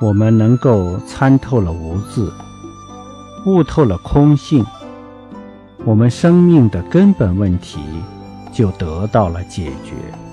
我们能够参透了无字悟透了空性我们生命的根本问题就得到了解决。